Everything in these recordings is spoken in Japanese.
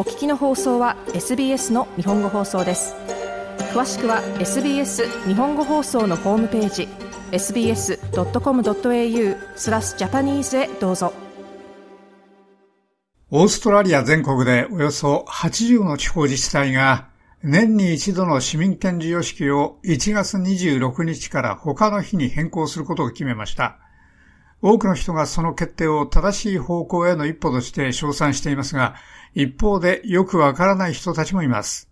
お聞きの放送は SBS の日本語放送です詳しくは SBS 日本語放送のホームページ sbs.com.au スラスジャパニーズへどうぞオーストラリア全国でおよそ80の地方自治体が年に一度の市民権授与式を1月26日から他の日に変更することを決めました。多くの人がその決定を正しい方向への一歩として称賛していますが、一方でよくわからない人たちもいます。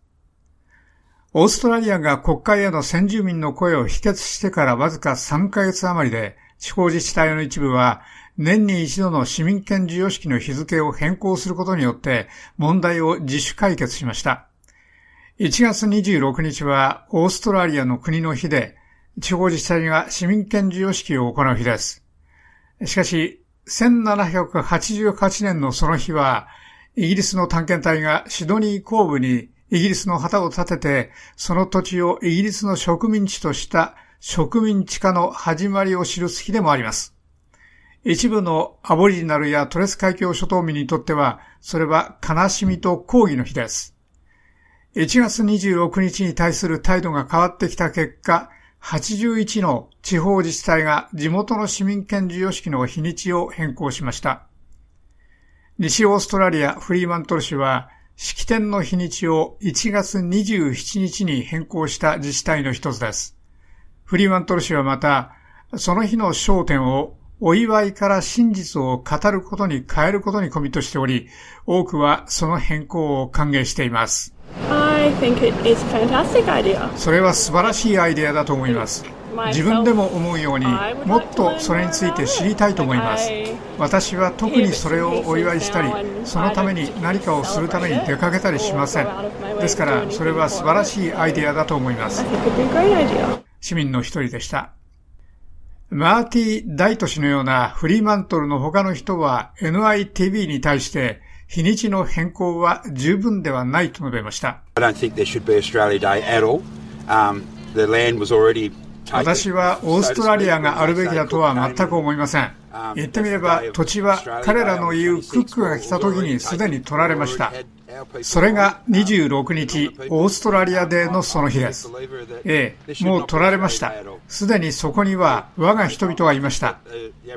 オーストラリアが国会への先住民の声を否決してからわずか3ヶ月余りで、地方自治体の一部は年に一度の市民権授与式の日付を変更することによって問題を自主解決しました。1月26日はオーストラリアの国の日で、地方自治体が市民権授与式を行う日です。しかし、1788年のその日は、イギリスの探検隊がシドニー後部にイギリスの旗を立てて、その土地をイギリスの植民地とした植民地化の始まりを記す日でもあります。一部のアボリジナルやトレス海峡諸島民にとっては、それは悲しみと抗議の日です。1月26日に対する態度が変わってきた結果、81の地方自治体が地元の市民権授与式の日にちを変更しました。西オーストラリアフリーマントル市は式典の日にちを1月27日に変更した自治体の一つです。フリーマントル氏はまた、その日の焦点をお祝いから真実を語ることに変えることにコミットしており、多くはその変更を歓迎しています。それは素晴らしいアイデアだと思います。自分でも思うようにもっとそれについて知りたいと思います。私は特にそれをお祝いしたりそのために何かをするために出かけたりしません。ですからそれは素晴らしいアイデアだと思います。市民の一人でした。マーティ・ダイト氏のようなフリーマントルの他の人は NITV に対して日にちの変更は十分ではないと述べました。私はオーストラリアがあるべきだとは全く思いません。言ってみれば土地は彼らの言うクックが来た時にすでに取られました。それが26日、オーストラリアデーのその日です。ええ、もう取られました。すでにそこには我が人々がいました。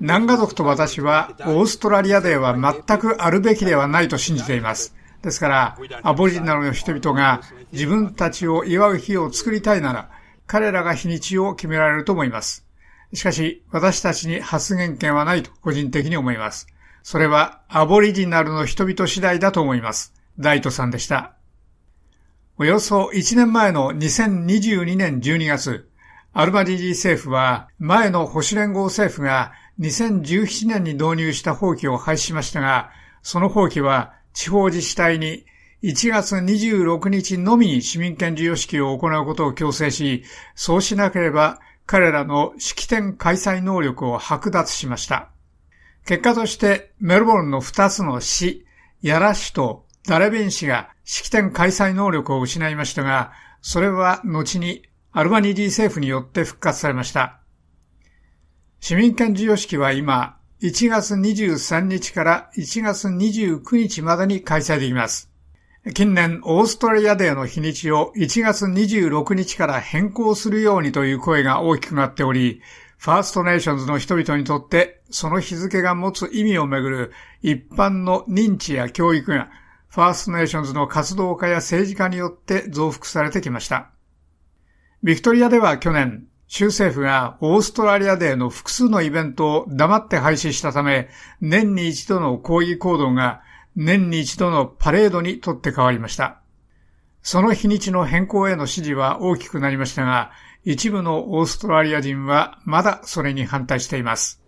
南ガ族と私はオーストラリアデーは全くあるべきではないと信じています。ですから、アボリジナルの人々が自分たちを祝う日を作りたいなら、彼らが日にちを決められると思います。しかし、私たちに発言権はないと個人的に思います。それはアボリジナルの人々次第だと思います。ダイトさんでした。およそ1年前の2022年12月、アルバニージー政府は前の保守連合政府が2017年に導入した法規を廃止しましたが、その法規は地方自治体に1月26日のみに市民権授与式を行うことを強制し、そうしなければ彼らの式典開催能力を剥奪しました。結果としてメルボルンの2つの市、ヤラ市とダレビン市が式典開催能力を失いましたが、それは後にアルバニージー政府によって復活されました。市民権授与式は今、1月23日から1月29日までに開催できます。近年、オーストラリアデーの日にちを1月26日から変更するようにという声が大きくなっており、ファーストネーションズの人々にとってその日付が持つ意味をめぐる一般の認知や教育がファーストネーションズの活動家や政治家によって増幅されてきました。ビクトリアでは去年、州政府がオーストラリアデーの複数のイベントを黙って廃止したため、年に一度の抗議行動が年に一度のパレードにとって変わりました。その日にちの変更への支持は大きくなりましたが、一部のオーストラリア人はまだそれに反対しています。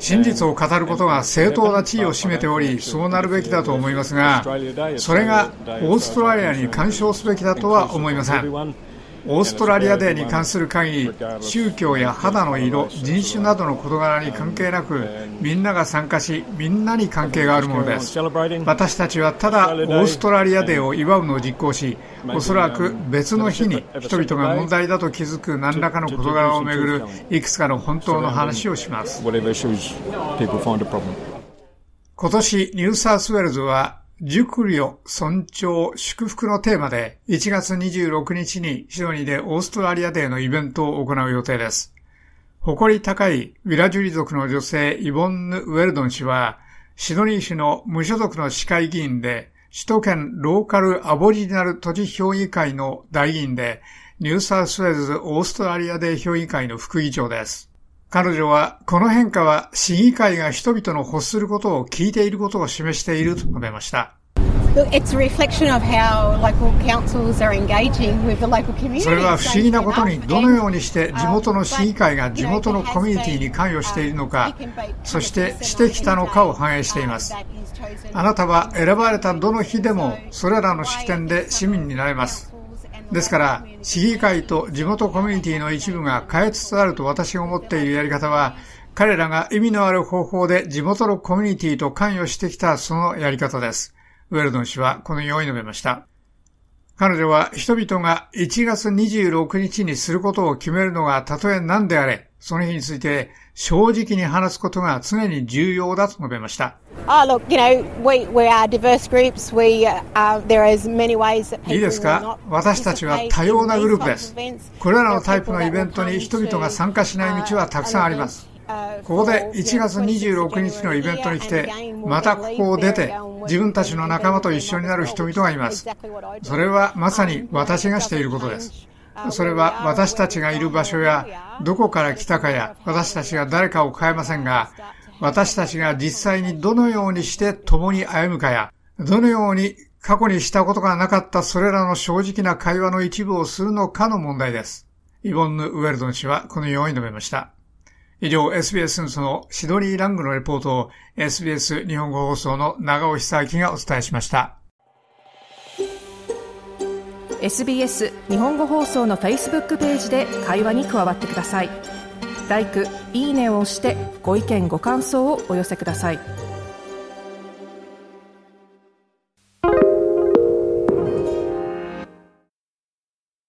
真実を語ることが正当な地位を占めており、そうなるべきだと思いますが、それがオーストラリアに干渉すべきだとは思いません。オーストラリアデーに関する会議、宗教や肌の色、人種などの事柄に関係なく、みんなが参加し、みんなに関係があるものです。私たちはただオーストラリアデーを祝うのを実行し、おそらく別の日に人々が問題だと気づく何らかの事柄をめぐるいくつかの本当の話をします。今年ニューサウスウェールズは熟慮、尊重、祝福のテーマで1月26日にシドニーでオーストラリアデーのイベントを行う予定です。誇り高いウィラジュリ族の女性イボンヌ・ウェルドン氏はシドニー市の無所属の市会議員で首都圏ローカルアボリジナル都市評議会の代議員でニューサウスウェルズオーストラリアデー評議会の副議長です。彼女は、この変化は市議会が人々の欲することを聞いていることを示していると述べました。それは不思議なことにどのようにして地元の市議会が地元のコミュニティに関与しているのかそしてしてきたのかを反映しています。あなたは選ばれたどの日でもそれらの式典で市民になれますですから、市議会と地元コミュニティの一部が変えつつあると私が思っているやり方は、彼らが意味のある方法で地元のコミュニティと関与してきたそのやり方です。ウェルドン氏はこのように述べました。彼女は人々が1月26日にすることを決めるのがたとえ何であれ、その日について正直に話すことが常に重要だと述べました。いいですか？私たちは多様なグループです。これらのタイプのイベントに人々が参加しない道はたくさんあります。ここで1月26日のイベントに来て、またここを出て、自分たちの仲間と一緒になる人々がいます。それはまさに私がしていることです。それは私たちがいる場所やどこから来たかや私たちが誰かを変えませんが私たちが実際にどのようにして共に歩むかやどのように過去にしたことがなかったそれらの正直な会話の一部をするのかの問題です。イボンヌ・ウェルドン氏はこのように述べました。以上、SBS ニュースのシドニー・ラングのレポートを SBS 日本語放送の長尾久明がお伝えしました。SBS 日本語放送の Facebook ページで会話に加わってください。l i いいねを押してご意見ご感想をお寄せください。